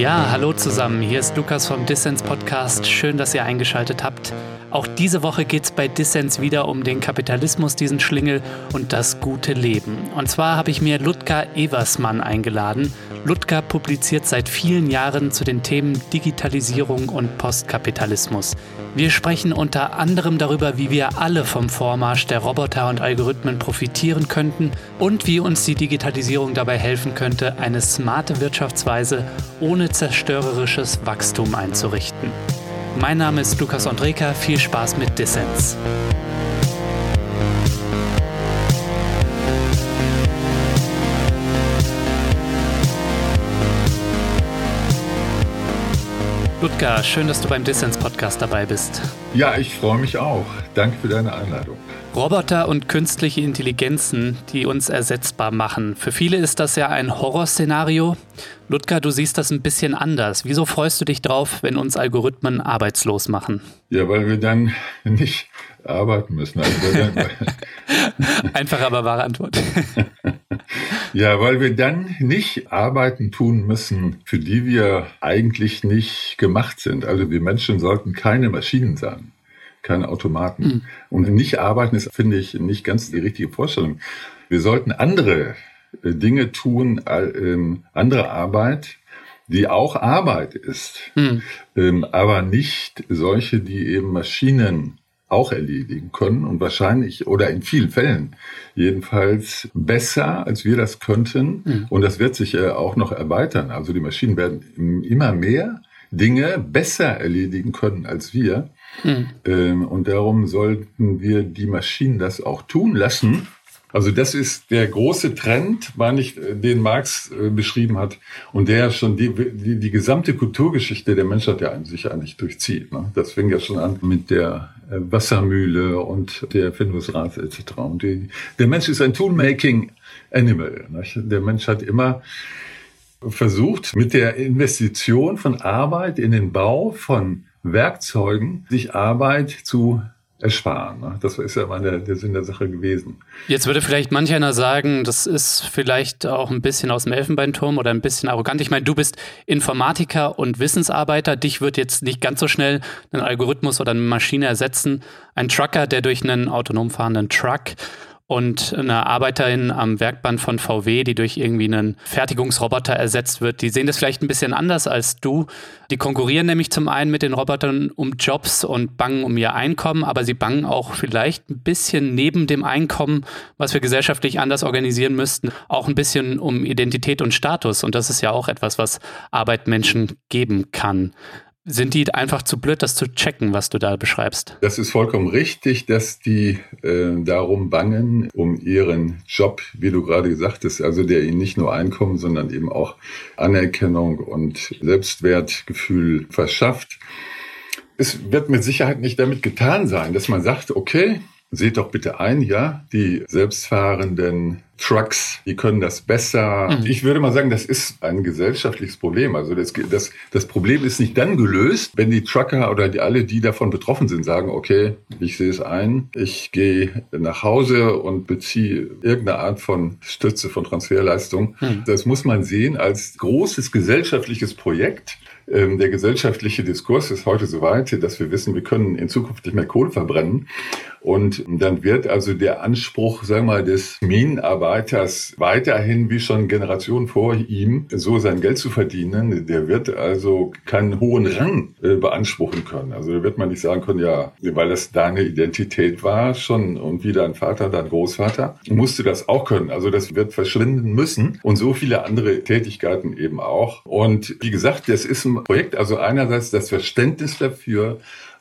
Ja, hallo zusammen. Hier ist Lukas vom Dissens Podcast. Schön, dass ihr eingeschaltet habt. Auch diese Woche geht es bei Dissens wieder um den Kapitalismus, diesen Schlingel und das gute Leben. Und zwar habe ich mir Ludger Eversmann eingeladen. Ludger publiziert seit vielen Jahren zu den Themen Digitalisierung und Postkapitalismus. Wir sprechen unter anderem darüber, wie wir alle vom Vormarsch der Roboter und Algorithmen profitieren könnten und wie uns die Digitalisierung dabei helfen könnte, eine smarte Wirtschaftsweise ohne zerstörerisches Wachstum einzurichten. Mein Name ist Lukas Andreka, viel Spaß mit Dissens. Ludger, schön, dass du beim Dissens Podcast dabei bist. Ja, ich freue mich auch. Danke für deine Einladung. Roboter und künstliche Intelligenzen, die uns ersetzbar machen. Für viele ist das ja ein Horrorszenario. Ludger, du siehst das ein bisschen anders. Wieso freust du dich drauf, wenn uns Algorithmen arbeitslos machen? Ja, weil wir dann nicht arbeiten müssen. Also Einfach aber wahre Antwort. ja, weil wir dann nicht Arbeiten tun müssen, für die wir eigentlich nicht gemacht sind. Also wir Menschen sollten keine Maschinen sein keine Automaten. Mhm. Und nicht arbeiten ist, finde ich, nicht ganz die richtige Vorstellung. Wir sollten andere äh, Dinge tun, ähm, andere Arbeit, die auch Arbeit ist, mhm. ähm, aber nicht solche, die eben Maschinen auch erledigen können und wahrscheinlich oder in vielen Fällen jedenfalls besser, als wir das könnten. Mhm. Und das wird sich äh, auch noch erweitern. Also die Maschinen werden immer mehr Dinge besser erledigen können als wir. Mhm. Ähm, und darum sollten wir die Maschinen das auch tun lassen. Also das ist der große Trend, meine ich, äh, den Marx äh, beschrieben hat und der schon die, die, die gesamte Kulturgeschichte der Menschheit ja sich eigentlich durchzieht. Ne? Das fing ja schon an mit der äh, Wassermühle und der Erfindungsrat etc. Und die, der Mensch ist ein Toolmaking Animal. Nicht? Der Mensch hat immer versucht, mit der Investition von Arbeit in den Bau von Werkzeugen sich Arbeit zu ersparen. Ne? Das ist ja mal der, der Sinn der Sache gewesen. Jetzt würde vielleicht manch einer sagen, das ist vielleicht auch ein bisschen aus dem Elfenbeinturm oder ein bisschen arrogant. Ich meine, du bist Informatiker und Wissensarbeiter. Dich wird jetzt nicht ganz so schnell ein Algorithmus oder eine Maschine ersetzen. Ein Trucker, der durch einen autonom fahrenden Truck und eine Arbeiterin am Werkband von VW, die durch irgendwie einen Fertigungsroboter ersetzt wird, die sehen das vielleicht ein bisschen anders als du. Die konkurrieren nämlich zum einen mit den Robotern um Jobs und bangen um ihr Einkommen, aber sie bangen auch vielleicht ein bisschen neben dem Einkommen, was wir gesellschaftlich anders organisieren müssten, auch ein bisschen um Identität und Status. Und das ist ja auch etwas, was Arbeit Menschen geben kann sind die einfach zu blöd, das zu checken, was du da beschreibst? Das ist vollkommen richtig, dass die äh, darum bangen, um ihren Job, wie du gerade gesagt hast, also der ihnen nicht nur Einkommen, sondern eben auch Anerkennung und Selbstwertgefühl verschafft. Es wird mit Sicherheit nicht damit getan sein, dass man sagt, okay, seht doch bitte ein, ja, die selbstfahrenden Trucks, die können das besser. Mhm. Ich würde mal sagen, das ist ein gesellschaftliches Problem. Also das, das, das Problem ist nicht dann gelöst, wenn die Trucker oder die, alle, die davon betroffen sind, sagen, okay, ich sehe es ein, ich gehe nach Hause und beziehe irgendeine Art von Stütze, von Transferleistung. Mhm. Das muss man sehen als großes gesellschaftliches Projekt ähm, der gesellschaftliche Diskurs ist heute so weit, dass wir wissen, wir können in Zukunft nicht mehr Kohle verbrennen. Und dann wird also der Anspruch, sagen wir mal, des Minenarbeiters weiterhin wie schon Generationen vor ihm so sein Geld zu verdienen. Der wird also keinen hohen Rang äh, beanspruchen können. Also da wird man nicht sagen können, ja, weil das deine Identität war schon und wie dein Vater, dein Großvater, musst du das auch können. Also das wird verschwinden müssen und so viele andere Tätigkeiten eben auch. Und wie gesagt, das ist ein Projekt, also einerseits das Verständnis dafür,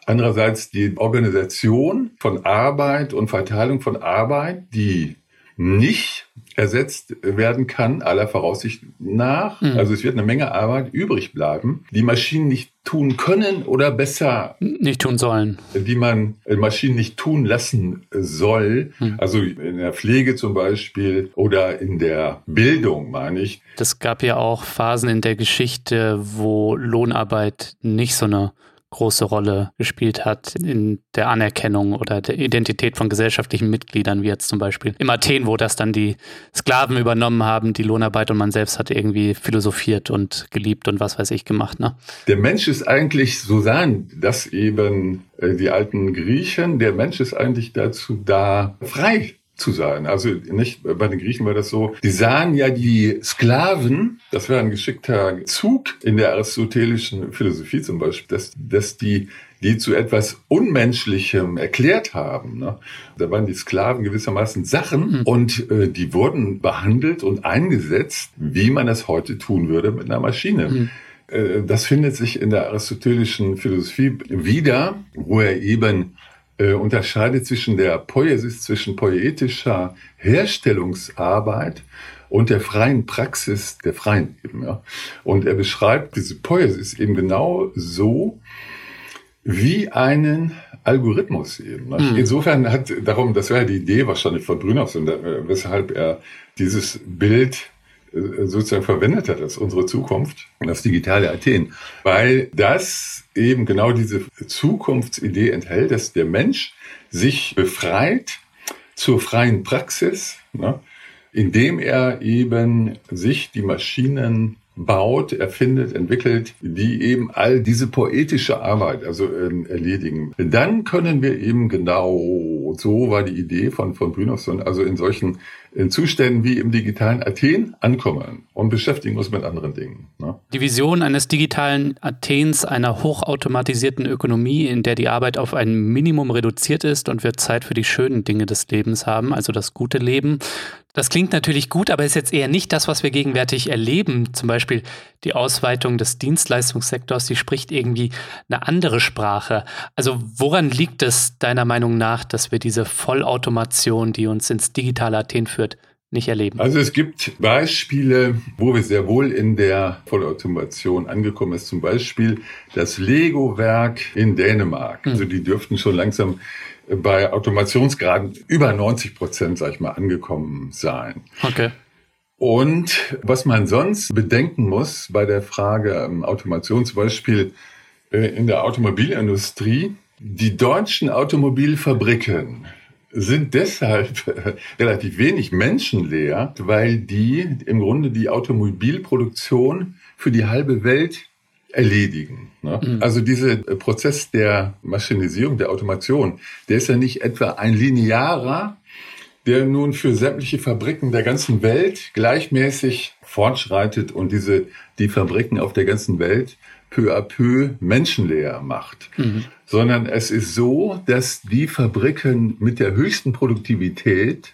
Andererseits die Organisation von Arbeit und Verteilung von Arbeit, die nicht ersetzt werden kann, aller Voraussicht nach. Mhm. Also es wird eine Menge Arbeit übrig bleiben, die Maschinen nicht tun können oder besser nicht tun sollen. Die man äh, Maschinen nicht tun lassen soll. Mhm. Also in der Pflege zum Beispiel oder in der Bildung, meine ich. Das gab ja auch Phasen in der Geschichte, wo Lohnarbeit nicht so eine große Rolle gespielt hat in der Anerkennung oder der Identität von gesellschaftlichen Mitgliedern, wie jetzt zum Beispiel im Athen, wo das dann die Sklaven übernommen haben, die Lohnarbeit und man selbst hat irgendwie philosophiert und geliebt und was weiß ich gemacht. Ne? Der Mensch ist eigentlich, so sagen das eben äh, die alten Griechen, der Mensch ist eigentlich dazu da, frei zu sein. Also nicht bei den Griechen war das so. Die sahen ja die Sklaven, das wäre ein geschickter Zug in der aristotelischen Philosophie zum Beispiel, dass, dass die die zu etwas Unmenschlichem erklärt haben. Ne? Da waren die Sklaven gewissermaßen Sachen mhm. und äh, die wurden behandelt und eingesetzt, wie man es heute tun würde mit einer Maschine. Mhm. Äh, das findet sich in der aristotelischen Philosophie wieder, wo er eben äh, unterscheidet zwischen der Poiesis, zwischen poetischer Herstellungsarbeit und der freien Praxis der Freien eben. Ja. Und er beschreibt diese Poiesis eben genau so wie einen Algorithmus eben. Mhm. Insofern hat darum, das wäre die Idee wahrscheinlich von Brünhoff, äh, weshalb er dieses Bild sozusagen verwendet hat als unsere Zukunft, das digitale Athen, weil das eben genau diese Zukunftsidee enthält, dass der Mensch sich befreit zur freien Praxis, ne, indem er eben sich die Maschinen baut, erfindet, entwickelt, die eben all diese poetische Arbeit also ähm, erledigen. Dann können wir eben genau, so war die Idee von, von Brynolfsson, also in solchen in Zuständen wie im digitalen Athen ankommen und beschäftigen uns mit anderen Dingen. Ne? Die Vision eines digitalen Athens, einer hochautomatisierten Ökonomie, in der die Arbeit auf ein Minimum reduziert ist und wir Zeit für die schönen Dinge des Lebens haben, also das gute Leben. Das klingt natürlich gut, aber ist jetzt eher nicht das, was wir gegenwärtig erleben. Zum Beispiel die Ausweitung des Dienstleistungssektors, die spricht irgendwie eine andere Sprache. Also woran liegt es deiner Meinung nach, dass wir diese Vollautomation, die uns ins digitale Athen führt, nicht erleben? Also es gibt Beispiele, wo wir sehr wohl in der Vollautomation angekommen ist. Zum Beispiel das Lego-Werk in Dänemark. Hm. Also die dürften schon langsam bei Automationsgraden über 90 Prozent, sag ich mal, angekommen sein. Okay. Und was man sonst bedenken muss bei der Frage ähm, Automation, zum Beispiel äh, in der Automobilindustrie, die deutschen Automobilfabriken sind deshalb relativ wenig menschenleer, weil die im Grunde die Automobilproduktion für die halbe Welt erledigen. Ne? Mhm. Also dieser Prozess der Maschinisierung, der Automation, der ist ja nicht etwa ein linearer, der nun für sämtliche Fabriken der ganzen Welt gleichmäßig fortschreitet und diese, die Fabriken auf der ganzen Welt peu à peu menschenleer macht. Mhm. Sondern es ist so, dass die Fabriken mit der höchsten Produktivität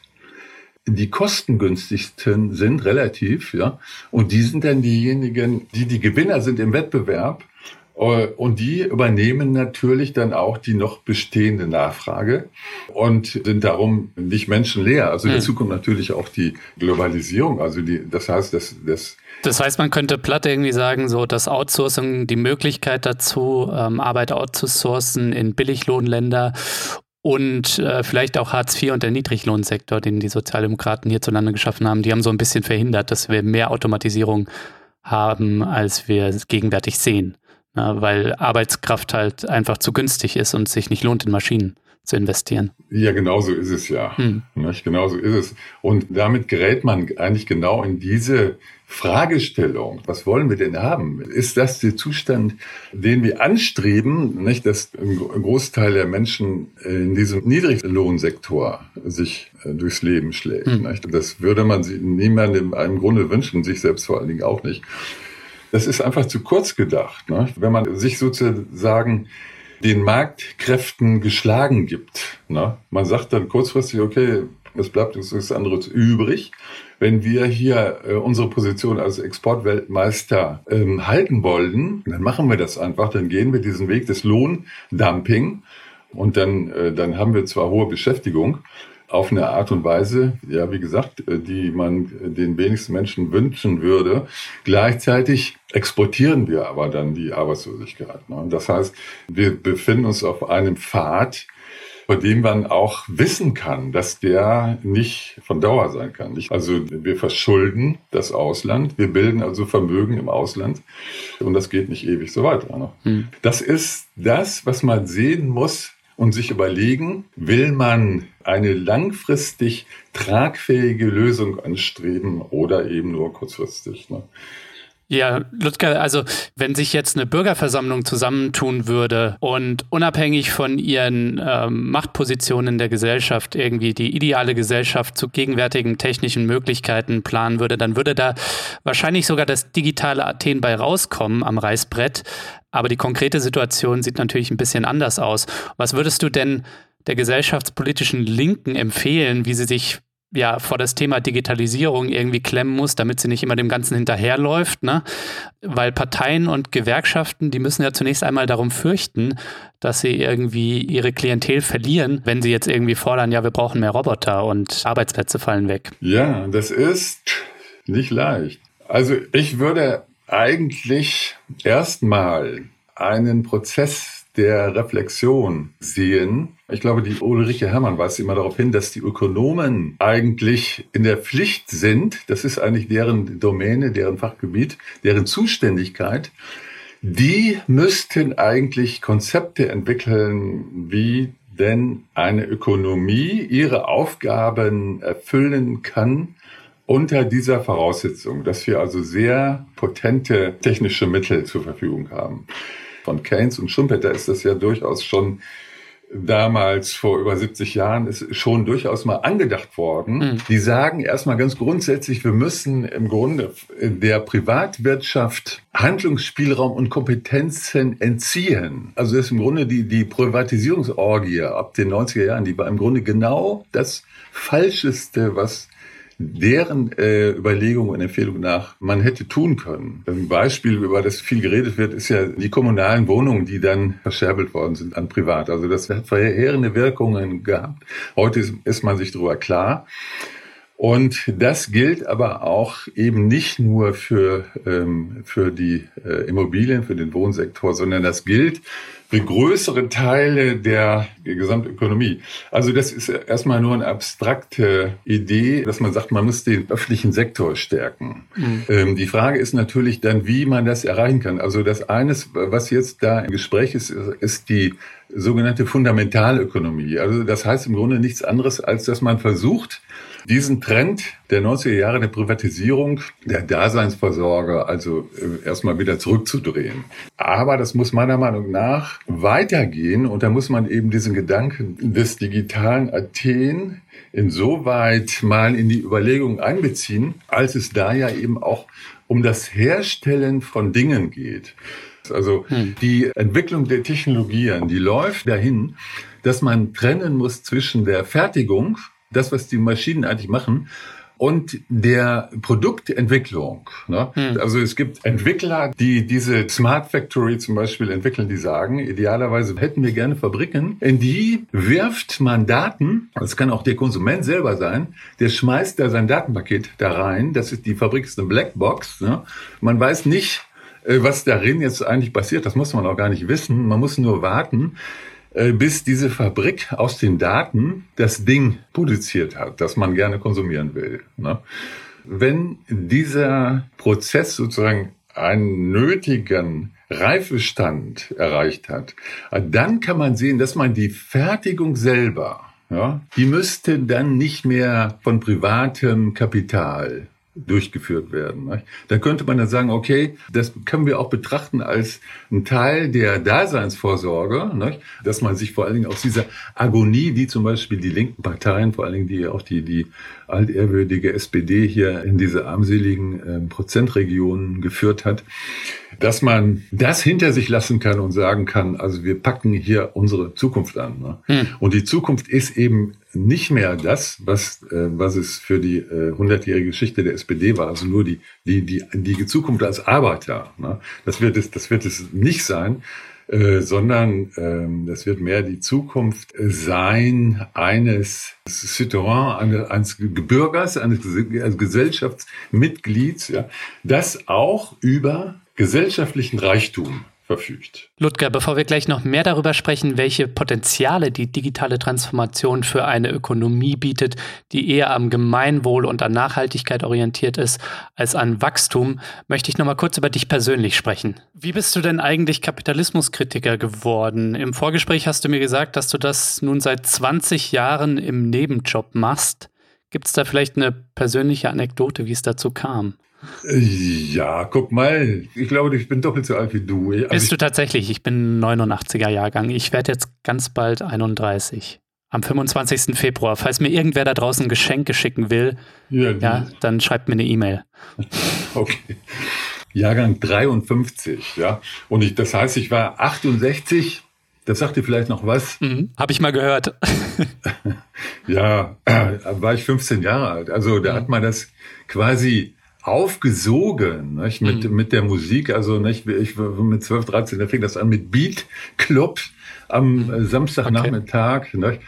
die kostengünstigsten sind relativ, ja. Und die sind dann diejenigen, die die Gewinner sind im Wettbewerb. Äh, und die übernehmen natürlich dann auch die noch bestehende Nachfrage und sind darum nicht menschenleer. Also dazu hm. kommt natürlich auch die Globalisierung. Also die, das heißt, dass das das heißt, man könnte platt irgendwie sagen, so das Outsourcing, die Möglichkeit dazu, ähm, Arbeit outzusourcen in Billiglohnländer und äh, vielleicht auch Hartz IV und der Niedriglohnsektor, den die Sozialdemokraten hierzulande geschaffen haben, die haben so ein bisschen verhindert, dass wir mehr Automatisierung haben, als wir gegenwärtig sehen. Ja, weil Arbeitskraft halt einfach zu günstig ist und sich nicht lohnt in Maschinen zu investieren. Ja, genau so ist es ja. Hm. Genau so ist es. Und damit gerät man eigentlich genau in diese Fragestellung. Was wollen wir denn haben? Ist das der Zustand, den wir anstreben, nicht, dass ein Großteil der Menschen in diesem Niedriglohnsektor sich äh, durchs Leben schlägt? Hm. Nicht? Das würde man niemandem im Grunde wünschen, sich selbst vor allen Dingen auch nicht. Das ist einfach zu kurz gedacht. Nicht? Wenn man sich sozusagen den Marktkräften geschlagen gibt. Ne? Man sagt dann kurzfristig, okay, es bleibt uns nichts anderes übrig. Wenn wir hier äh, unsere Position als Exportweltmeister ähm, halten wollen, dann machen wir das einfach. Dann gehen wir diesen Weg des Lohndumping und dann, äh, dann haben wir zwar hohe Beschäftigung, auf eine Art und Weise, ja, wie gesagt, äh, die man den wenigsten Menschen wünschen würde. Gleichzeitig exportieren wir aber dann die Arbeitslosigkeit. Ne? Das heißt, wir befinden uns auf einem Pfad, von dem man auch wissen kann, dass der nicht von Dauer sein kann. Also wir verschulden das Ausland, wir bilden also Vermögen im Ausland und das geht nicht ewig so weiter. Ne? Hm. Das ist das, was man sehen muss, und sich überlegen, will man eine langfristig tragfähige Lösung anstreben oder eben nur kurzfristig. Ne? Ja, Ludger, also wenn sich jetzt eine Bürgerversammlung zusammentun würde und unabhängig von ihren ähm, Machtpositionen in der Gesellschaft irgendwie die ideale Gesellschaft zu gegenwärtigen technischen Möglichkeiten planen würde, dann würde da wahrscheinlich sogar das digitale Athen bei rauskommen am Reißbrett. Aber die konkrete Situation sieht natürlich ein bisschen anders aus. Was würdest du denn der gesellschaftspolitischen Linken empfehlen, wie sie sich ja vor das Thema Digitalisierung irgendwie klemmen muss, damit sie nicht immer dem Ganzen hinterherläuft, ne? Weil Parteien und Gewerkschaften, die müssen ja zunächst einmal darum fürchten, dass sie irgendwie ihre Klientel verlieren, wenn sie jetzt irgendwie fordern, ja, wir brauchen mehr Roboter und Arbeitsplätze fallen weg. Ja, das ist nicht leicht. Also ich würde eigentlich erstmal einen Prozess der Reflexion sehen. Ich glaube, die Ulrike Herrmann weist immer darauf hin, dass die Ökonomen eigentlich in der Pflicht sind, das ist eigentlich deren Domäne, deren Fachgebiet, deren Zuständigkeit, die müssten eigentlich Konzepte entwickeln, wie denn eine Ökonomie ihre Aufgaben erfüllen kann unter dieser Voraussetzung, dass wir also sehr potente technische Mittel zur Verfügung haben von Keynes und Schumpeter ist das ja durchaus schon damals vor über 70 Jahren ist schon durchaus mal angedacht worden. Mhm. Die sagen erstmal ganz grundsätzlich, wir müssen im Grunde der Privatwirtschaft Handlungsspielraum und Kompetenzen entziehen. Also das ist im Grunde die, die Privatisierungsorgie ab den 90er Jahren, die war im Grunde genau das Falscheste, was deren äh, Überlegung und Empfehlung nach man hätte tun können. Ein Beispiel, über das viel geredet wird, ist ja die kommunalen Wohnungen, die dann verscherbelt worden sind an Privat. Also das hat verheerende Wirkungen gehabt. Heute ist, ist man sich darüber klar. Und das gilt aber auch eben nicht nur für, ähm, für die äh, Immobilien, für den Wohnsektor, sondern das gilt für größere Teile der Gesamtökonomie. Also das ist erstmal nur eine abstrakte Idee, dass man sagt, man muss den öffentlichen Sektor stärken. Mhm. Ähm, die Frage ist natürlich dann, wie man das erreichen kann. Also das eines, was jetzt da im Gespräch ist, ist die sogenannte Fundamentalökonomie. Also das heißt im Grunde nichts anderes, als dass man versucht, diesen Trend der 90er Jahre der Privatisierung der Daseinsvorsorge also äh, erstmal wieder zurückzudrehen. Aber das muss meiner Meinung nach weitergehen und da muss man eben diesen Gedanken des digitalen Athen insoweit mal in die Überlegungen einbeziehen, als es da ja eben auch um das Herstellen von Dingen geht. Also hm. die Entwicklung der Technologien, die läuft dahin, dass man trennen muss zwischen der Fertigung das, was die Maschinen eigentlich machen, und der Produktentwicklung. Ne? Hm. Also es gibt Entwickler, die diese Smart Factory zum Beispiel entwickeln, die sagen, idealerweise hätten wir gerne Fabriken, in die wirft man Daten, das kann auch der Konsument selber sein, der schmeißt da sein Datenpaket da rein, das ist die Fabrik ist eine Blackbox. Ne? Man weiß nicht, äh, was darin jetzt eigentlich passiert, das muss man auch gar nicht wissen, man muss nur warten, bis diese Fabrik aus den Daten das Ding produziert hat, das man gerne konsumieren will. Ne? Wenn dieser Prozess sozusagen einen nötigen Reifestand erreicht hat, dann kann man sehen, dass man die Fertigung selber, ja, die müsste dann nicht mehr von privatem Kapital durchgeführt werden. Nicht? Dann könnte man dann sagen, okay, das können wir auch betrachten als ein Teil der Daseinsvorsorge, nicht? dass man sich vor allen Dingen aus dieser Agonie, die zum Beispiel die linken Parteien, vor allen Dingen die auch die, die altehrwürdige SPD hier in diese armseligen äh, Prozentregionen geführt hat, dass man das hinter sich lassen kann und sagen kann, also wir packen hier unsere Zukunft an. Ne? Hm. Und die Zukunft ist eben nicht mehr das, was, äh, was es für die äh, hundertjährige äh, Geschichte der SPD war, also nur die, die, die, die Zukunft als Arbeiter. Ne? Das, wird es, das wird es nicht sein, äh, sondern ähm, das wird mehr die Zukunft sein eines Citoyen, eines Bürgers, eines Gesellschaftsmitglieds, ja, das auch über gesellschaftlichen Reichtum verfügt. Ludger, bevor wir gleich noch mehr darüber sprechen, welche Potenziale die digitale Transformation für eine Ökonomie bietet, die eher am Gemeinwohl und an Nachhaltigkeit orientiert ist als an Wachstum, möchte ich noch mal kurz über dich persönlich sprechen. Wie bist du denn eigentlich Kapitalismuskritiker geworden? Im Vorgespräch hast du mir gesagt, dass du das nun seit 20 Jahren im Nebenjob machst. Gibt es da vielleicht eine persönliche Anekdote, wie es dazu kam? Ja, guck mal, ich glaube, ich bin doppelt so alt wie du. Also Bist du tatsächlich? Ich bin 89er Jahrgang. Ich werde jetzt ganz bald 31. Am 25. Februar. Falls mir irgendwer da draußen Geschenke schicken will, ja, ja dann schreibt mir eine E-Mail. okay. Jahrgang 53, ja. Und ich, das heißt, ich war 68. Das sagt dir vielleicht noch was? Mhm, Habe ich mal gehört. ja, äh, war ich 15 Jahre alt. Also da mhm. hat man das quasi aufgesogen nicht? Mit, mhm. mit der Musik. Also nicht, ich mit 12, 13, da fing das an mit Beat Club am mhm. Samstagnachmittag. Okay. Nicht?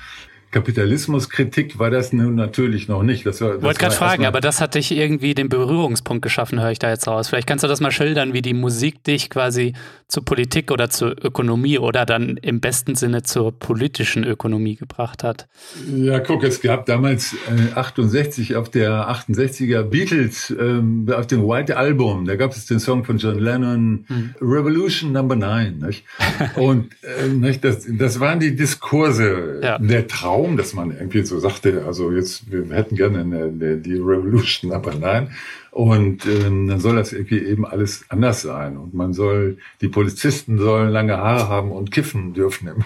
Kapitalismuskritik war das nun natürlich noch nicht. Das war, das Wollte gerade fragen, aber das hat dich irgendwie den Berührungspunkt geschaffen, höre ich da jetzt raus. Vielleicht kannst du das mal schildern, wie die Musik dich quasi zur Politik oder zur Ökonomie oder dann im besten Sinne zur politischen Ökonomie gebracht hat. Ja, guck, es gab damals äh, 68 auf der 68er Beatles, ähm, auf dem White Album, da gab es den Song von John Lennon, hm. Revolution Number 9. Nicht? Und äh, nicht, das, das waren die Diskurse, ja. der Traum Traum, dass man irgendwie so sagte, also jetzt, wir hätten gerne eine, die Revolution, aber nein. Und ähm, dann soll das irgendwie eben alles anders sein. Und man soll, die Polizisten sollen lange Haare haben und kiffen dürfen.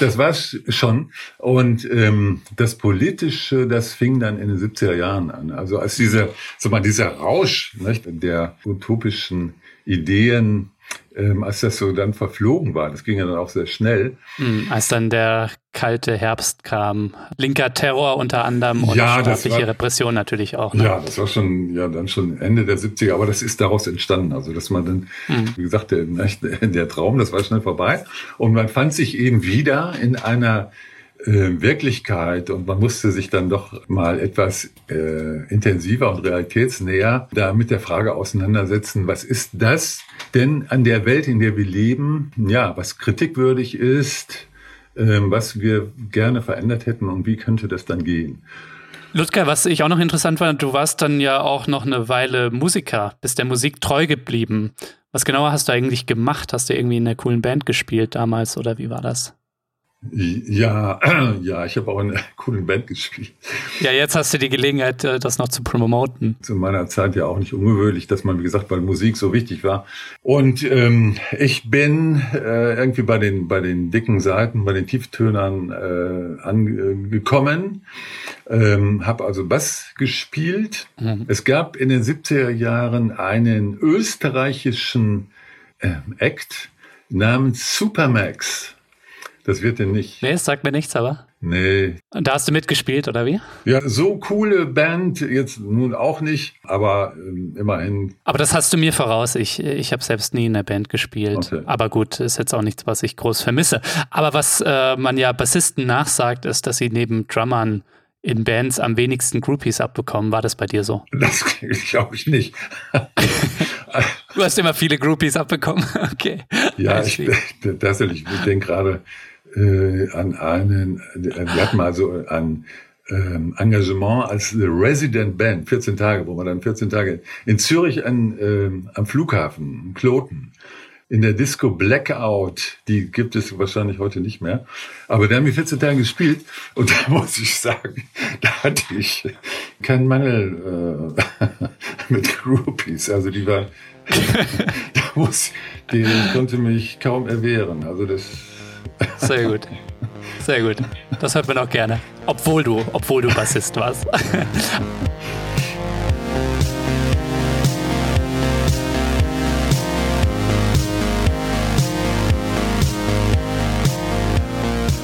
das war's schon. Und ähm, das Politische, das fing dann in den 70er Jahren an. Also als dieser, so mal dieser Rausch nicht, der utopischen Ideen ähm, als das so dann verflogen war, das ging ja dann auch sehr schnell. Mhm, als dann der kalte Herbst kam, linker Terror unter anderem und ja, staatliche war, Repression natürlich auch. Ne? Ja, das war schon, ja, dann schon Ende der 70er, aber das ist daraus entstanden. Also, dass man dann, mhm. wie gesagt, der, der Traum, das war schnell vorbei. Und man fand sich eben wieder in einer äh, Wirklichkeit und man musste sich dann doch mal etwas äh, intensiver und realitätsnäher da mit der Frage auseinandersetzen, was ist das denn an der Welt, in der wir leben, ja, was kritikwürdig ist, äh, was wir gerne verändert hätten und wie könnte das dann gehen? Ludger, was ich auch noch interessant fand, du warst dann ja auch noch eine Weile Musiker, bist der Musik treu geblieben. Was genauer hast du eigentlich gemacht? Hast du irgendwie in einer coolen Band gespielt damals oder wie war das? Ja, ja, ich habe auch in einer coolen Band gespielt. Ja, jetzt hast du die Gelegenheit, äh, das noch zu promoten. Zu meiner Zeit ja auch nicht ungewöhnlich, dass man, wie gesagt, weil Musik so wichtig war. Und ähm, ich bin äh, irgendwie bei den bei den dicken Seiten, bei den Tieftönern äh, angekommen, ähm, habe also Bass gespielt. Mhm. Es gab in den 70er Jahren einen österreichischen äh, Act namens Supermax. Das wird denn nicht. Nee, es sagt mir nichts, aber. Nee. Und da hast du mitgespielt, oder wie? Ja, so coole Band jetzt nun auch nicht, aber ähm, immerhin. Aber das hast du mir voraus. Ich, ich habe selbst nie in der Band gespielt. Okay. Aber gut, ist jetzt auch nichts, was ich groß vermisse. Aber was äh, man ja Bassisten nachsagt, ist, dass sie neben Drummern in Bands am wenigsten Groupies abbekommen. War das bei dir so? Das glaube ich nicht. du hast immer viele Groupies abbekommen. Okay. Ja, ich, tatsächlich. Ich denke gerade, äh, an einen, wir hatten mal so ein ähm, Engagement als The Resident Band, 14 Tage, wo man dann 14 Tage in Zürich an, ähm, am Flughafen, Kloten, in der Disco Blackout, die gibt es wahrscheinlich heute nicht mehr, aber da haben wir 14 Tage gespielt und da muss ich sagen, da hatte ich keinen Mangel äh, mit Groupies, also die waren, da muss, die konnte mich kaum erwehren, also das sehr gut. Sehr gut. Das hört man auch gerne. Obwohl du, obwohl du Bassist warst.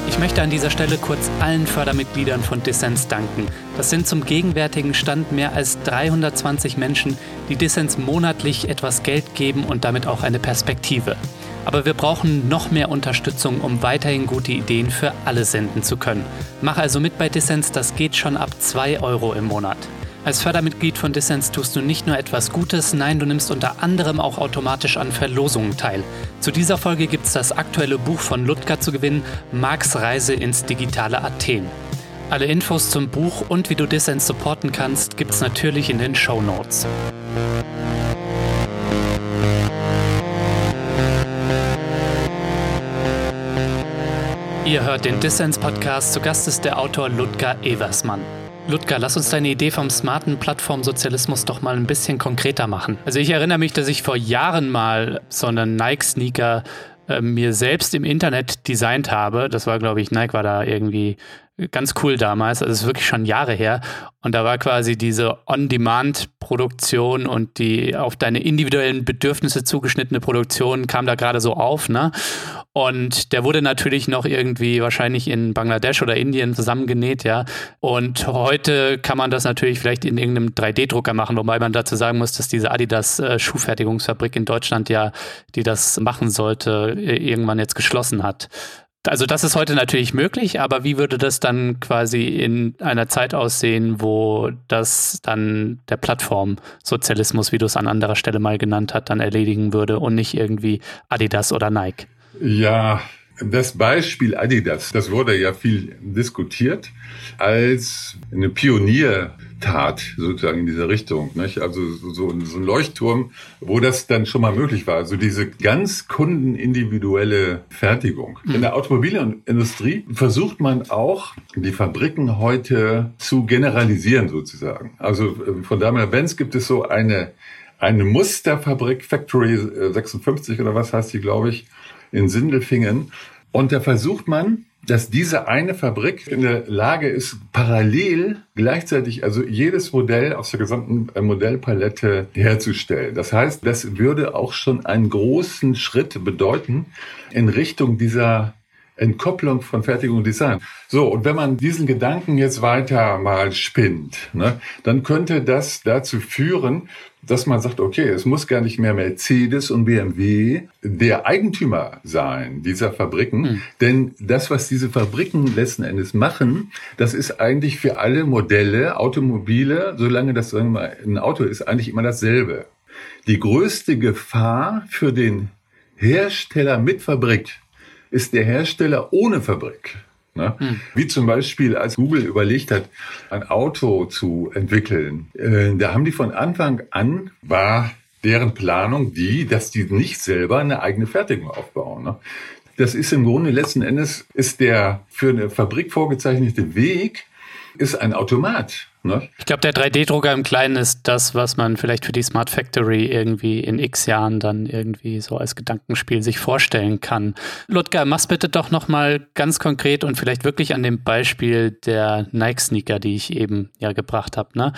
Ich möchte an dieser Stelle kurz allen Fördermitgliedern von Dissens danken. Das sind zum gegenwärtigen Stand mehr als 320 Menschen, die Dissens monatlich etwas Geld geben und damit auch eine Perspektive. Aber wir brauchen noch mehr Unterstützung, um weiterhin gute Ideen für alle senden zu können. Mach also mit bei Dissens, das geht schon ab 2 Euro im Monat. Als Fördermitglied von Dissens tust du nicht nur etwas Gutes, nein, du nimmst unter anderem auch automatisch an Verlosungen teil. Zu dieser Folge gibt es das aktuelle Buch von Ludger zu gewinnen, Marks Reise ins digitale Athen. Alle Infos zum Buch und wie du Dissens supporten kannst, gibt es natürlich in den Show Notes. Ihr hört den Dissens Podcast. Zu Gast ist der Autor Ludger Eversmann. Ludger, lass uns deine Idee vom smarten Plattformsozialismus doch mal ein bisschen konkreter machen. Also ich erinnere mich, dass ich vor Jahren mal so einen Nike-Sneaker äh, mir selbst im Internet designt habe. Das war, glaube ich, Nike war da irgendwie ganz cool damals. Also es ist wirklich schon Jahre her. Und da war quasi diese On-Demand-Produktion und die auf deine individuellen Bedürfnisse zugeschnittene Produktion kam da gerade so auf, ne? Und der wurde natürlich noch irgendwie wahrscheinlich in Bangladesch oder Indien zusammengenäht, ja. Und heute kann man das natürlich vielleicht in irgendeinem 3D-Drucker machen, wobei man dazu sagen muss, dass diese Adidas äh, in Deutschland ja, die das machen sollte, irgendwann jetzt geschlossen hat. Also das ist heute natürlich möglich, aber wie würde das dann quasi in einer Zeit aussehen, wo das dann der Plattformsozialismus, wie du es an anderer Stelle mal genannt hast, dann erledigen würde und nicht irgendwie Adidas oder Nike? Ja, das Beispiel Adidas, das wurde ja viel diskutiert als eine Pioniertat sozusagen in dieser Richtung. Nicht? Also so, so ein Leuchtturm, wo das dann schon mal möglich war. Also diese ganz kundenindividuelle Fertigung. Mhm. In der Automobilindustrie versucht man auch, die Fabriken heute zu generalisieren sozusagen. Also äh, von Daimler-Benz gibt es so eine, eine Musterfabrik, Factory 56 oder was heißt die, glaube ich, in Sindelfingen. Und da versucht man, dass diese eine Fabrik in der Lage ist, parallel gleichzeitig also jedes Modell aus der gesamten äh, Modellpalette herzustellen. Das heißt, das würde auch schon einen großen Schritt bedeuten in Richtung dieser Entkopplung von Fertigung und Design. So, und wenn man diesen Gedanken jetzt weiter mal spinnt, ne, dann könnte das dazu führen, dass man sagt, okay, es muss gar nicht mehr Mercedes und BMW der Eigentümer sein dieser Fabriken, mhm. denn das, was diese Fabriken letzten Endes machen, das ist eigentlich für alle Modelle, Automobile, solange das sagen wir mal, ein Auto ist, eigentlich immer dasselbe. Die größte Gefahr für den Hersteller mit Fabrik ist der Hersteller ohne Fabrik. Ne? Hm. Wie zum Beispiel, als Google überlegt hat, ein Auto zu entwickeln, äh, da haben die von Anfang an, war deren Planung die, dass die nicht selber eine eigene Fertigung aufbauen. Ne? Das ist im Grunde letzten Endes, ist der für eine Fabrik vorgezeichnete Weg, ist ein Automat. Ne? Ich glaube, der 3D-Drucker im Kleinen ist das, was man vielleicht für die Smart Factory irgendwie in x Jahren dann irgendwie so als Gedankenspiel sich vorstellen kann. Ludger, mach's bitte doch nochmal ganz konkret und vielleicht wirklich an dem Beispiel der Nike-Sneaker, die ich eben ja gebracht habe. Ne?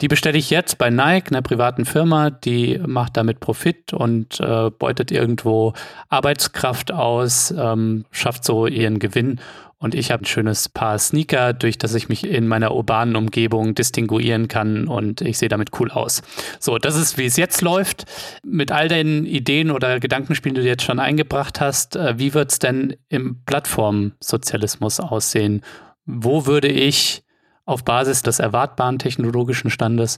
Die bestelle ich jetzt bei Nike, einer privaten Firma, die macht damit Profit und äh, beutet irgendwo Arbeitskraft aus, ähm, schafft so ihren Gewinn und ich habe ein schönes Paar Sneaker, durch das ich mich in meiner urbanen Umgebung distinguieren kann und ich sehe damit cool aus. So, das ist, wie es jetzt läuft. Mit all deinen Ideen oder Gedankenspielen, die du jetzt schon eingebracht hast, äh, wie wird es denn im Plattformsozialismus aussehen? Wo würde ich auf Basis des erwartbaren technologischen Standes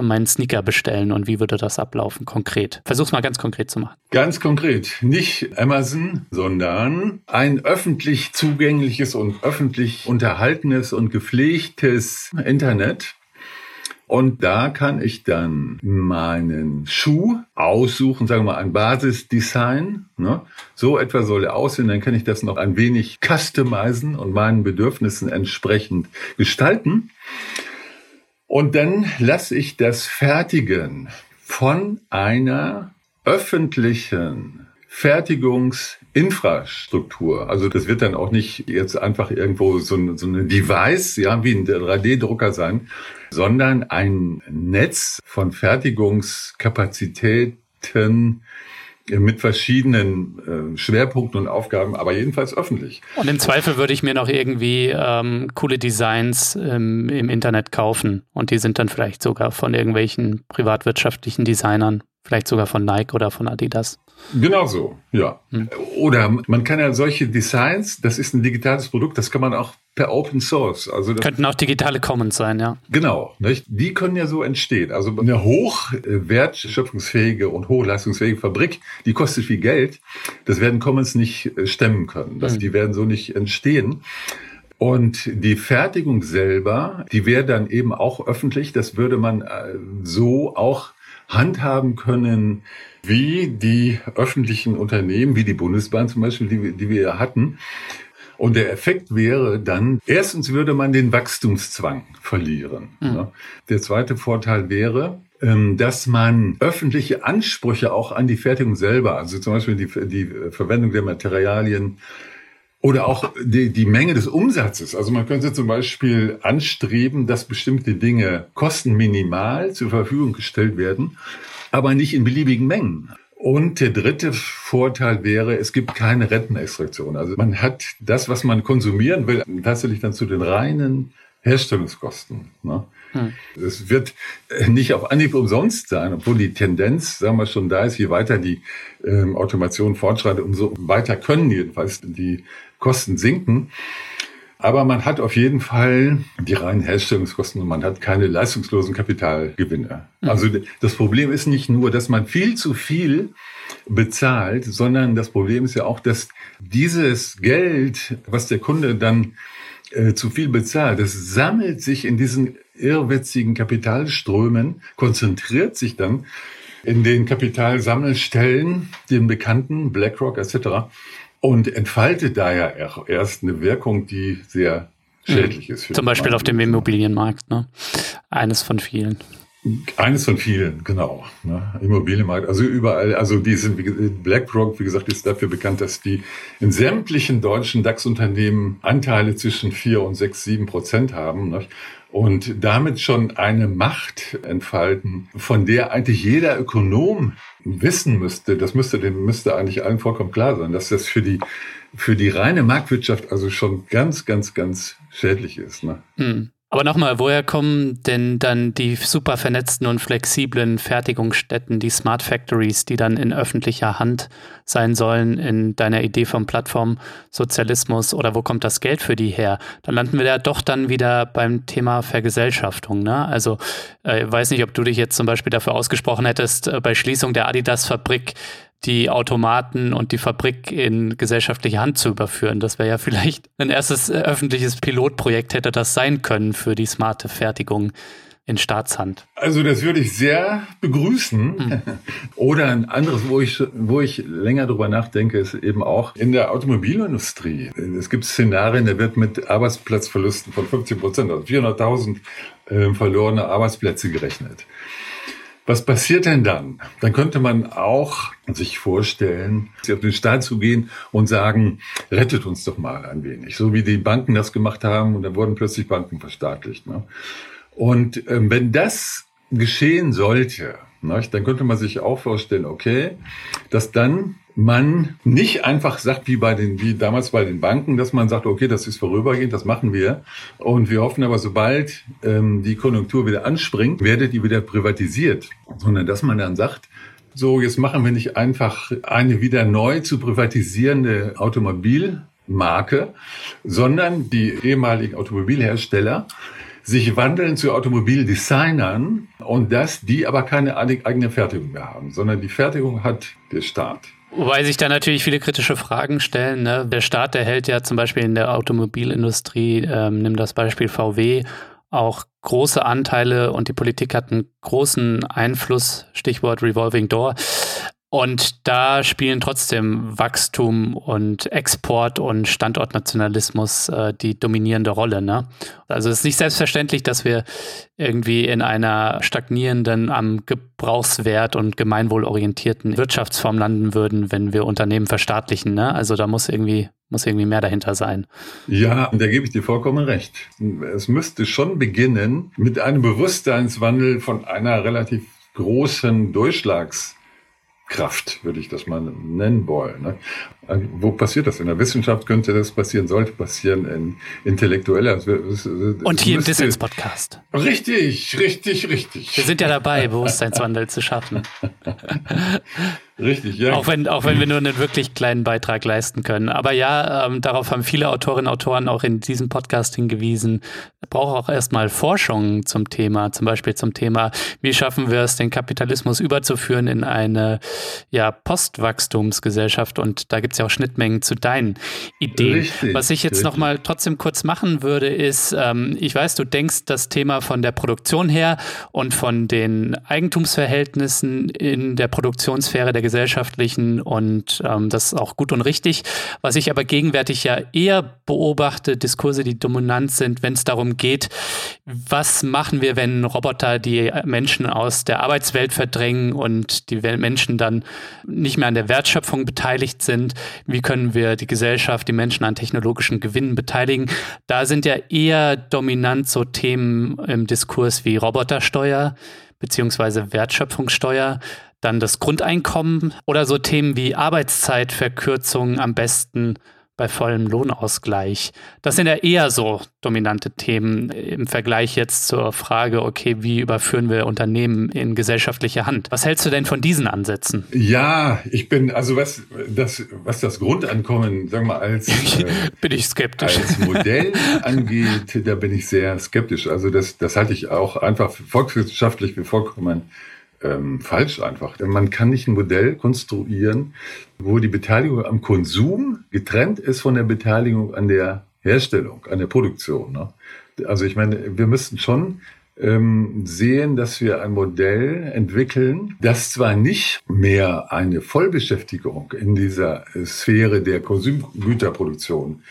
meinen Sneaker bestellen und wie würde das ablaufen konkret? Versuch's mal ganz konkret zu machen. Ganz konkret. Nicht Amazon, sondern ein öffentlich zugängliches und öffentlich unterhaltenes und gepflegtes Internet. Und da kann ich dann meinen Schuh aussuchen, sagen wir mal ein Basisdesign. Ne? So etwa soll er aussehen. Dann kann ich das noch ein wenig customizen und meinen Bedürfnissen entsprechend gestalten. Und dann lasse ich das fertigen von einer öffentlichen Fertigungsinfrastruktur. Also das wird dann auch nicht jetzt einfach irgendwo so, ein, so eine Device, ja, wie ein 3D-Drucker sein, sondern ein Netz von Fertigungskapazitäten, mit verschiedenen äh, Schwerpunkten und Aufgaben, aber jedenfalls öffentlich. Und im Zweifel würde ich mir noch irgendwie ähm, coole Designs ähm, im Internet kaufen und die sind dann vielleicht sogar von irgendwelchen privatwirtschaftlichen Designern. Vielleicht sogar von Nike oder von Adidas. Genau so, ja. Hm. Oder man kann ja solche Designs, das ist ein digitales Produkt, das kann man auch per Open Source. Also Könnten auch digitale Commons sein, ja. Genau, nicht? die können ja so entstehen. Also eine hochwertschöpfungsfähige und hochleistungsfähige Fabrik, die kostet viel Geld. Das werden Commons nicht äh, stemmen können. Das, mhm. Die werden so nicht entstehen. Und die Fertigung selber, die wäre dann eben auch öffentlich. Das würde man äh, so auch handhaben können, wie die öffentlichen Unternehmen, wie die Bundesbahn zum Beispiel, die, die wir hatten. Und der Effekt wäre dann, erstens würde man den Wachstumszwang verlieren. Mhm. Der zweite Vorteil wäre, ähm, dass man öffentliche Ansprüche auch an die Fertigung selber, also zum Beispiel die, die Verwendung der Materialien, oder auch die, die Menge des Umsatzes. Also man könnte zum Beispiel anstreben, dass bestimmte Dinge kostenminimal zur Verfügung gestellt werden, aber nicht in beliebigen Mengen. Und der dritte Vorteil wäre, es gibt keine Rentenextraktion. Also man hat das, was man konsumieren will, tatsächlich dann zu den reinen Herstellungskosten. Ne? Hm. Es wird nicht auf Anhieb umsonst sein, obwohl die Tendenz, sagen wir schon, da ist, je weiter die ähm, Automation fortschreitet, umso weiter können jedenfalls die Kosten sinken. Aber man hat auf jeden Fall die reinen Herstellungskosten und man hat keine leistungslosen Kapitalgewinne. Mhm. Also das Problem ist nicht nur, dass man viel zu viel bezahlt, sondern das Problem ist ja auch, dass dieses Geld, was der Kunde dann äh, zu viel bezahlt, das sammelt sich in diesen irrwitzigen Kapitalströmen, konzentriert sich dann in den Kapitalsammelstellen, den bekannten BlackRock etc und entfaltet daher erst eine Wirkung, die sehr schädlich ist. Zum Beispiel auf dem Immobilienmarkt, ne? Eines von vielen. Eines von vielen, genau. Ne? Immobilienmarkt, also überall, also die sind, wie, BlackRock, wie gesagt, ist dafür bekannt, dass die in sämtlichen deutschen DAX-Unternehmen Anteile zwischen vier und sechs, sieben Prozent haben. Ne? und damit schon eine Macht entfalten, von der eigentlich jeder Ökonom wissen müsste, das müsste dem müsste eigentlich allen vollkommen klar sein, dass das für die für die reine Marktwirtschaft also schon ganz ganz ganz schädlich ist. Ne? Hm. Aber nochmal, woher kommen denn dann die super vernetzten und flexiblen Fertigungsstätten, die Smart Factories, die dann in öffentlicher Hand sein sollen in deiner Idee vom Plattformsozialismus oder wo kommt das Geld für die her? Dann landen wir ja doch dann wieder beim Thema Vergesellschaftung. Ne? Also äh, weiß nicht, ob du dich jetzt zum Beispiel dafür ausgesprochen hättest, äh, bei Schließung der Adidas-Fabrik die Automaten und die Fabrik in gesellschaftliche Hand zu überführen. Das wäre ja vielleicht ein erstes äh, öffentliches Pilotprojekt, hätte das sein können für die smarte Fertigung in Staatshand. Also das würde ich sehr begrüßen. Hm. Oder ein anderes, wo ich, wo ich länger drüber nachdenke, ist eben auch in der Automobilindustrie. Es gibt Szenarien, da wird mit Arbeitsplatzverlusten von 15 Prozent, also 400.000 äh, verlorene Arbeitsplätze gerechnet. Was passiert denn dann? Dann könnte man auch sich vorstellen, auf den Staat zu gehen und sagen, rettet uns doch mal ein wenig. So wie die Banken das gemacht haben und dann wurden plötzlich Banken verstaatlicht. Ne? Und ähm, wenn das geschehen sollte, ne, dann könnte man sich auch vorstellen, okay, dass dann man nicht einfach sagt, wie bei den, wie damals bei den Banken, dass man sagt, okay, das ist vorübergehend, das machen wir. Und wir hoffen aber, sobald ähm, die Konjunktur wieder anspringt, werdet ihr wieder privatisiert. Sondern dass man dann sagt, so, jetzt machen wir nicht einfach eine wieder neu zu privatisierende Automobilmarke, sondern die ehemaligen Automobilhersteller sich wandeln zu Automobildesignern und dass die aber keine eigene Fertigung mehr haben, sondern die Fertigung hat der Staat. Wobei sich da natürlich viele kritische Fragen stellen. Ne? Der Staat, der hält ja zum Beispiel in der Automobilindustrie, ähm, nimm das Beispiel VW, auch große Anteile und die Politik hat einen großen Einfluss, Stichwort Revolving Door. Und da spielen trotzdem Wachstum und Export und Standortnationalismus äh, die dominierende Rolle. Ne? Also es ist nicht selbstverständlich, dass wir irgendwie in einer stagnierenden, am Gebrauchswert und gemeinwohlorientierten Wirtschaftsform landen würden, wenn wir Unternehmen verstaatlichen. Ne? Also da muss irgendwie muss irgendwie mehr dahinter sein. Ja, da gebe ich dir vollkommen recht. Es müsste schon beginnen mit einem Bewusstseinswandel von einer relativ großen Durchschlags Kraft, würde ich das mal nennen wollen. Ne? Wo passiert das? In der Wissenschaft könnte das passieren, sollte passieren, in intellektueller. Und hier im Dissens-Podcast. Richtig, richtig, richtig. Wir sind ja dabei, Bewusstseinswandel zu schaffen. Richtig, ja. Auch wenn, auch wenn wir nur einen wirklich kleinen Beitrag leisten können. Aber ja, ähm, darauf haben viele Autorinnen und Autoren auch in diesem Podcast hingewiesen. Es braucht auch erstmal Forschung zum Thema, zum Beispiel zum Thema, wie schaffen wir es, den Kapitalismus überzuführen in eine ja, Postwachstumsgesellschaft. Und da gibt es ja auch Schnittmengen zu deinen Ideen. Richtig, Was ich jetzt nochmal trotzdem kurz machen würde, ist, ähm, ich weiß, du denkst das Thema von der Produktion her und von den Eigentumsverhältnissen in der Produktionssphäre der gesellschaftlichen und ähm, das ist auch gut und richtig. Was ich aber gegenwärtig ja eher beobachte, Diskurse, die dominant sind, wenn es darum geht, was machen wir, wenn Roboter die Menschen aus der Arbeitswelt verdrängen und die Menschen dann nicht mehr an der Wertschöpfung beteiligt sind? Wie können wir die Gesellschaft, die Menschen an technologischen Gewinnen beteiligen? Da sind ja eher dominant so Themen im Diskurs wie Robotersteuer beziehungsweise Wertschöpfungssteuer dann das Grundeinkommen oder so Themen wie Arbeitszeitverkürzung am besten bei vollem Lohnausgleich. Das sind ja eher so dominante Themen im Vergleich jetzt zur Frage, okay, wie überführen wir Unternehmen in gesellschaftliche Hand? Was hältst du denn von diesen Ansätzen? Ja, ich bin, also was das, was das Grundeinkommen, sagen wir mal, als, äh, bin ich skeptisch. als Modell angeht, da bin ich sehr skeptisch. Also das, das halte ich auch einfach volkswirtschaftlich für vollkommen ähm, falsch einfach. Man kann nicht ein Modell konstruieren, wo die Beteiligung am Konsum getrennt ist von der Beteiligung an der Herstellung, an der Produktion. Ne? Also ich meine, wir müssten schon ähm, sehen, dass wir ein Modell entwickeln, das zwar nicht mehr eine Vollbeschäftigung in dieser Sphäre der Konsumgüterproduktion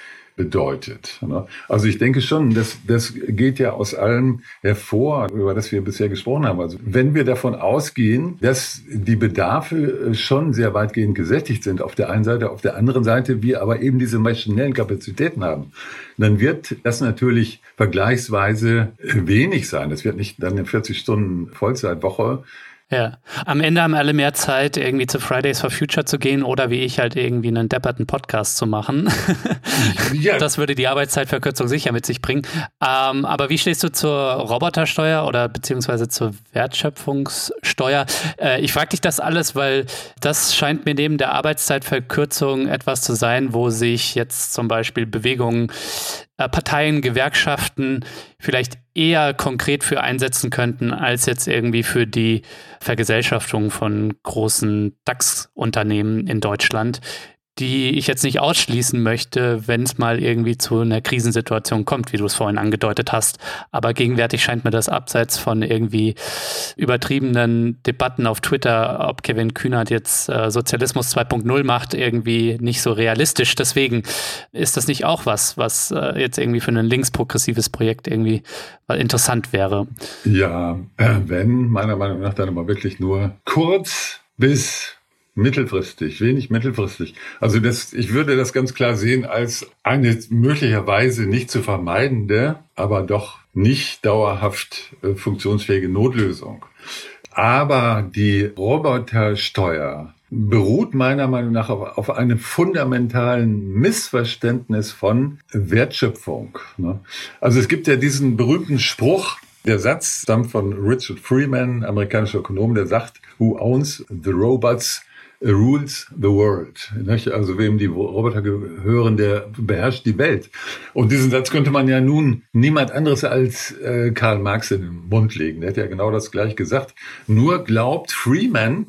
bedeutet. Ne? Also ich denke schon, das, das geht ja aus allem hervor, über das wir bisher gesprochen haben. Also wenn wir davon ausgehen, dass die Bedarfe schon sehr weitgehend gesättigt sind auf der einen Seite, auf der anderen Seite wir aber eben diese maschinellen Kapazitäten haben, dann wird das natürlich vergleichsweise wenig sein. Das wird nicht dann eine 40 Stunden Vollzeitwoche ja, am Ende haben alle mehr Zeit, irgendwie zu Fridays for Future zu gehen oder wie ich halt irgendwie einen depperten Podcast zu machen. ja. Das würde die Arbeitszeitverkürzung sicher mit sich bringen. Ähm, aber wie stehst du zur Robotersteuer oder beziehungsweise zur Wertschöpfungssteuer? Äh, ich frage dich das alles, weil das scheint mir neben der Arbeitszeitverkürzung etwas zu sein, wo sich jetzt zum Beispiel Bewegungen Parteien, Gewerkschaften vielleicht eher konkret für einsetzen könnten, als jetzt irgendwie für die Vergesellschaftung von großen DAX-Unternehmen in Deutschland, die ich jetzt nicht ausschließen möchte, wenn es mal irgendwie zu einer Krisensituation kommt, wie du es vorhin angedeutet hast. Aber gegenwärtig scheint mir das abseits von irgendwie übertriebenen Debatten auf Twitter, ob Kevin Kühnert jetzt äh, Sozialismus 2.0 macht, irgendwie nicht so realistisch. Deswegen ist das nicht auch was, was äh, jetzt irgendwie für ein linksprogressives Projekt irgendwie interessant wäre. Ja, äh, wenn meiner Meinung nach dann aber wirklich nur kurz bis Mittelfristig, wenig mittelfristig. Also das, ich würde das ganz klar sehen als eine möglicherweise nicht zu vermeidende, aber doch nicht dauerhaft äh, funktionsfähige Notlösung. Aber die Robotersteuer beruht meiner Meinung nach auf, auf einem fundamentalen Missverständnis von Wertschöpfung. Ne? Also es gibt ja diesen berühmten Spruch, der Satz stammt von Richard Freeman, amerikanischer Ökonom, der sagt, Who owns the robots rules the world. Also wem die Roboter gehören, der beherrscht die Welt. Und diesen Satz könnte man ja nun niemand anderes als äh, Karl Marx in den Mund legen. Der hat ja genau das gleich gesagt. Nur glaubt Freeman,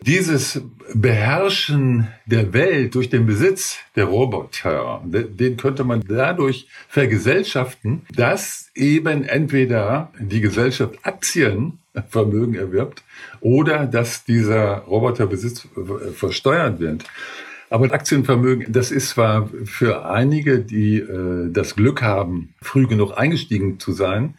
dieses Beherrschen der Welt durch den Besitz der Roboter, den könnte man dadurch vergesellschaften, dass eben entweder die Gesellschaft Aktienvermögen erwirbt oder dass dieser Roboterbesitz versteuert wird. Aber Aktienvermögen, das ist zwar für einige, die äh, das Glück haben, früh genug eingestiegen zu sein,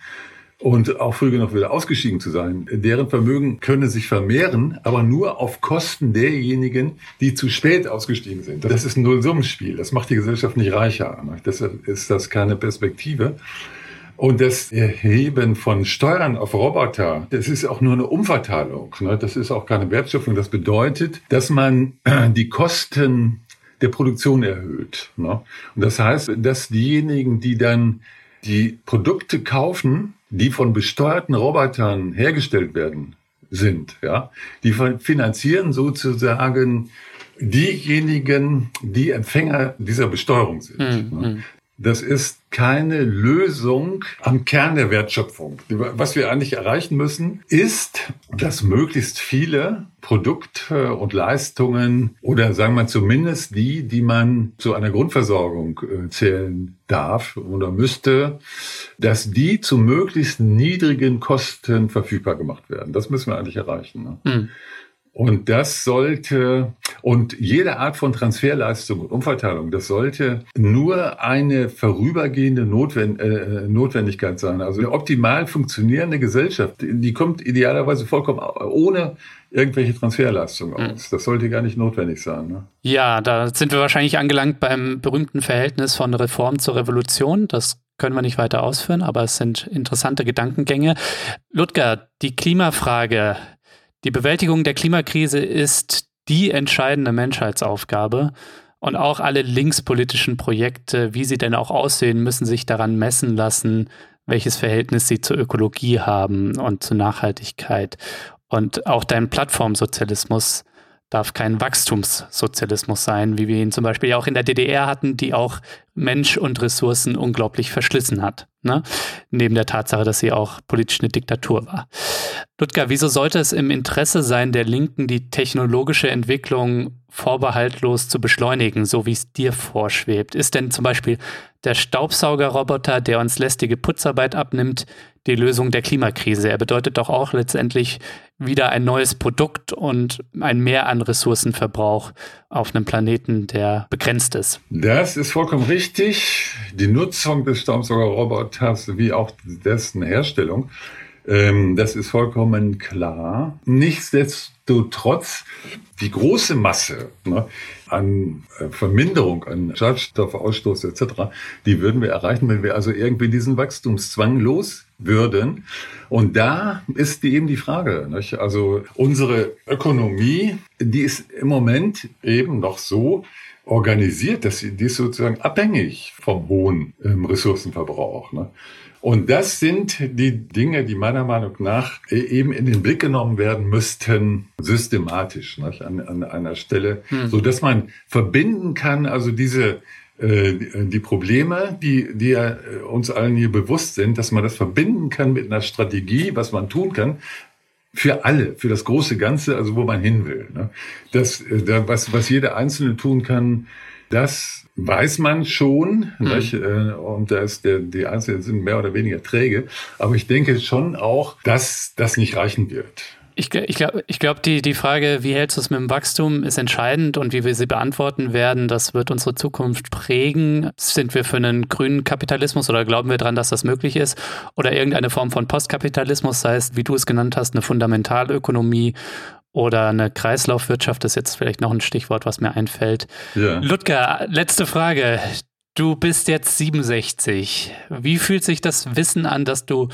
und auch früh genug wieder ausgeschieden zu sein. Deren Vermögen könne sich vermehren, aber nur auf Kosten derjenigen, die zu spät ausgestiegen sind. Das ist ein Nullsummenspiel. Das macht die Gesellschaft nicht reicher. Deshalb ist das keine Perspektive. Und das Erheben von Steuern auf Roboter, das ist auch nur eine Umverteilung. Das ist auch keine Wertschöpfung. Das bedeutet, dass man die Kosten der Produktion erhöht. Ne? Und das heißt, dass diejenigen, die dann die Produkte kaufen, die von besteuerten Robotern hergestellt werden, sind, ja, die finanzieren sozusagen diejenigen, die Empfänger dieser Besteuerung sind. Mhm. Das ist keine Lösung am Kern der Wertschöpfung. Was wir eigentlich erreichen müssen, ist, dass möglichst viele Produkte und Leistungen oder sagen wir zumindest die, die man zu einer Grundversorgung äh, zählen darf oder müsste, dass die zu möglichst niedrigen Kosten verfügbar gemacht werden. Das müssen wir eigentlich erreichen. Ne? Mhm. Und das sollte, und jede Art von Transferleistung und Umverteilung, das sollte nur eine vorübergehende Notwend äh, Notwendigkeit sein. Also eine optimal funktionierende Gesellschaft, die kommt idealerweise vollkommen ohne irgendwelche Transferleistungen hm. aus. Das sollte gar nicht notwendig sein. Ne? Ja, da sind wir wahrscheinlich angelangt beim berühmten Verhältnis von Reform zur Revolution. Das können wir nicht weiter ausführen, aber es sind interessante Gedankengänge. Ludger, die Klimafrage die Bewältigung der Klimakrise ist die entscheidende Menschheitsaufgabe. Und auch alle linkspolitischen Projekte, wie sie denn auch aussehen, müssen sich daran messen lassen, welches Verhältnis sie zur Ökologie haben und zur Nachhaltigkeit. Und auch dein Plattformsozialismus darf kein Wachstumssozialismus sein, wie wir ihn zum Beispiel auch in der DDR hatten, die auch Mensch und Ressourcen unglaublich verschlissen hat. Ne? Neben der Tatsache, dass sie auch politisch eine Diktatur war. Ludger, wieso sollte es im Interesse sein, der Linken die technologische Entwicklung vorbehaltlos zu beschleunigen, so wie es dir vorschwebt? Ist denn zum Beispiel der Staubsaugerroboter, der uns lästige Putzarbeit abnimmt, die Lösung der Klimakrise? Er bedeutet doch auch letztendlich wieder ein neues Produkt und ein Mehr an Ressourcenverbrauch auf einem Planeten, der begrenzt ist. Das ist vollkommen richtig. Die Nutzung des Staubsaugerroboters wie auch dessen Herstellung, ähm, das ist vollkommen klar. Nichtsdestotrotz die große Masse ne, an äh, Verminderung, an Schadstoffausstoß etc., die würden wir erreichen, wenn wir also irgendwie diesen Wachstumszwang los würden. Und da ist die eben die Frage. Nicht? Also unsere Ökonomie, die ist im Moment eben noch so organisiert, dass sie die ist sozusagen abhängig vom hohen ähm, Ressourcenverbrauch. Ne? Und das sind die Dinge, die meiner Meinung nach e-, eben in den Blick genommen werden müssten, systematisch nicht? An, an einer Stelle, hm. so dass man verbinden kann, also diese äh, die Probleme, die, die ja äh, uns allen hier bewusst sind, dass man das verbinden kann mit einer Strategie, was man tun kann, für alle, für das große Ganze, also wo man hin will. Ne? Das, äh, was, was jeder Einzelne tun kann, das weiß man schon. Mhm. Und da ist der, die Einzelnen sind mehr oder weniger träge. Aber ich denke schon auch, dass das nicht reichen wird. Ich, ich glaube, ich glaub, die, die Frage, wie hältst du es mit dem Wachstum, ist entscheidend und wie wir sie beantworten werden, das wird unsere Zukunft prägen. Sind wir für einen grünen Kapitalismus oder glauben wir daran, dass das möglich ist? Oder irgendeine Form von Postkapitalismus, sei es, wie du es genannt hast, eine Fundamentalökonomie oder eine Kreislaufwirtschaft ist jetzt vielleicht noch ein Stichwort, was mir einfällt. Ja. Ludger, letzte Frage. Du bist jetzt 67. Wie fühlt sich das Wissen an, dass du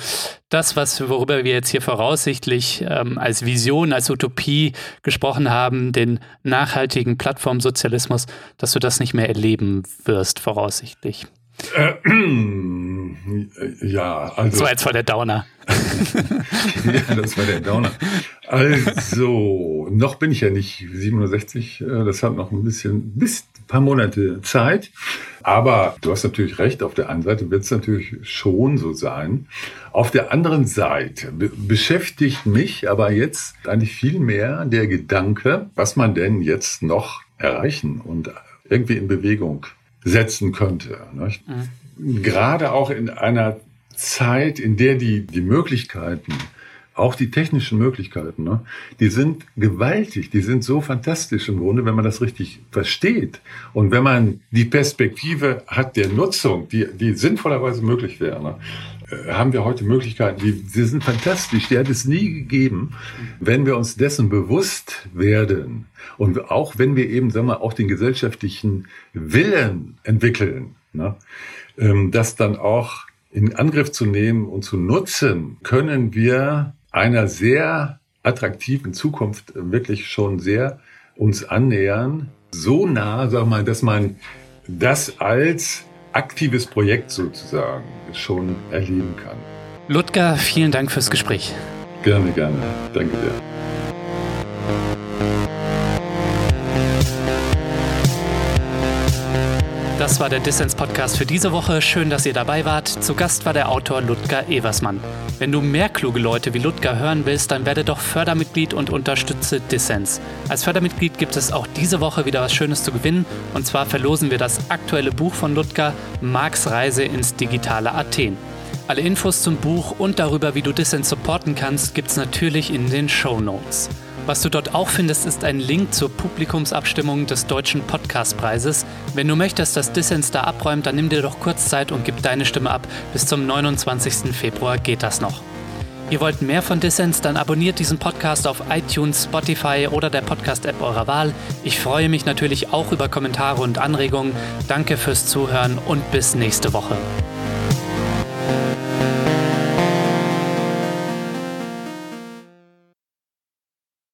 das, was worüber wir jetzt hier voraussichtlich ähm, als Vision, als Utopie gesprochen haben, den nachhaltigen Plattformsozialismus, dass du das nicht mehr erleben wirst, voraussichtlich? Äh, ja, also. Das war jetzt voll der Downer. ja, das war der Downer. Also, noch bin ich ja nicht 67. Äh, das hat noch ein bisschen, bis ein paar Monate Zeit. Aber du hast natürlich recht. Auf der einen Seite wird es natürlich schon so sein. Auf der anderen Seite be beschäftigt mich aber jetzt eigentlich viel mehr der Gedanke, was man denn jetzt noch erreichen und irgendwie in Bewegung setzen könnte. Mhm. Gerade auch in einer Zeit, in der die, die Möglichkeiten, auch die technischen Möglichkeiten, ne, die sind gewaltig, die sind so fantastisch im Grunde, wenn man das richtig versteht. Und wenn man die Perspektive hat der Nutzung, die, die sinnvollerweise möglich wäre, ne, haben wir heute Möglichkeiten, die, die sind fantastisch, die hat es nie gegeben, wenn wir uns dessen bewusst werden. Und auch wenn wir eben, sagen wir, auch den gesellschaftlichen Willen entwickeln, ne, ähm, das dann auch in Angriff zu nehmen und zu nutzen, können wir einer sehr attraktiven Zukunft wirklich schon sehr uns annähern, so nah, sag mal, dass man das als aktives Projekt sozusagen schon erleben kann. Ludger, vielen Dank fürs Gespräch. Gerne, gerne. Danke dir. Das war der Dissens-Podcast für diese Woche. Schön, dass ihr dabei wart. Zu Gast war der Autor Ludger Eversmann. Wenn du mehr kluge Leute wie Ludger hören willst, dann werde doch Fördermitglied und unterstütze Dissens. Als Fördermitglied gibt es auch diese Woche wieder was Schönes zu gewinnen. Und zwar verlosen wir das aktuelle Buch von Ludger, Marks Reise ins digitale Athen. Alle Infos zum Buch und darüber, wie du Dissens supporten kannst, gibt's natürlich in den Show Notes. Was du dort auch findest, ist ein Link zur Publikumsabstimmung des Deutschen Podcastpreises. Wenn du möchtest, dass Dissens da abräumt, dann nimm dir doch kurz Zeit und gib deine Stimme ab. Bis zum 29. Februar geht das noch. Ihr wollt mehr von Dissens, dann abonniert diesen Podcast auf iTunes, Spotify oder der Podcast-App eurer Wahl. Ich freue mich natürlich auch über Kommentare und Anregungen. Danke fürs Zuhören und bis nächste Woche.